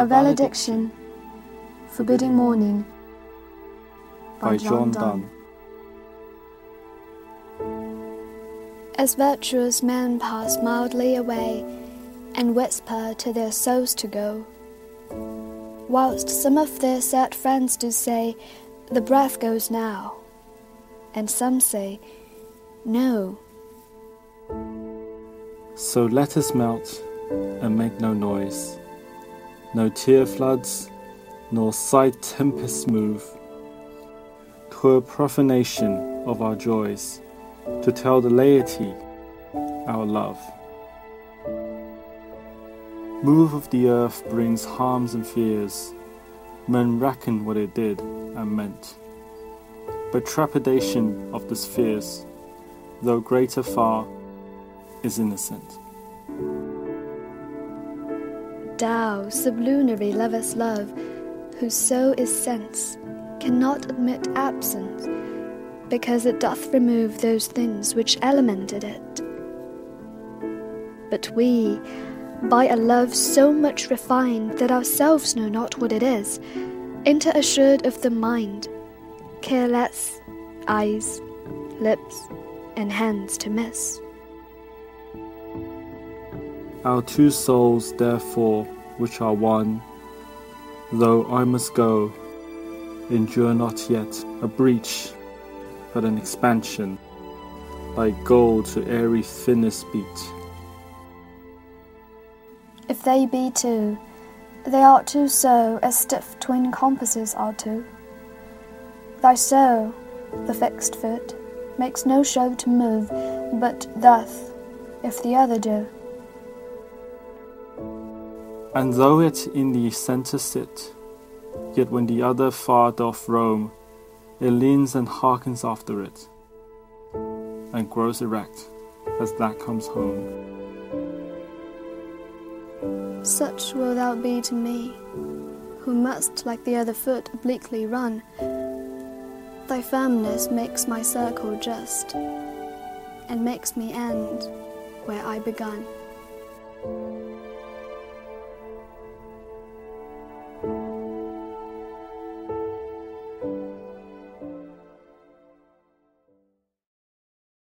A Valediction, Forbidding Mourning by John Donne. As virtuous men pass mildly away and whisper to their souls to go, whilst some of their sad friends do say, The breath goes now, and some say, No. So let us melt and make no noise, no tear floods, nor side tempests move. Twere profanation of our joys to tell the laity our love. Move of the earth brings harms and fears. Men reckon what it did and meant. But trepidation of the spheres, though greater far, is innocent. Thou, sublunary lovest love, whose soul is sense, cannot admit absence, because it doth remove those things which elemented it. But we, by a love so much refined that ourselves know not what it is, inter-assured of the mind, care less, eyes, lips, and hands to miss. Our two souls, therefore, which are one, though I must go, endure not yet a breach, but an expansion, like gold to airy thinness beat. If they be two, they are two so as stiff twin compasses are two. Thy soul, the fixed foot, makes no show to move, but doth, if the other do. And though it in the centre sit, yet when the other far doth roam, it leans and hearkens after it, and grows erect as that comes home. Such will thou be to me, who must like the other foot obliquely run. Thy firmness makes my circle just, and makes me end where I begun.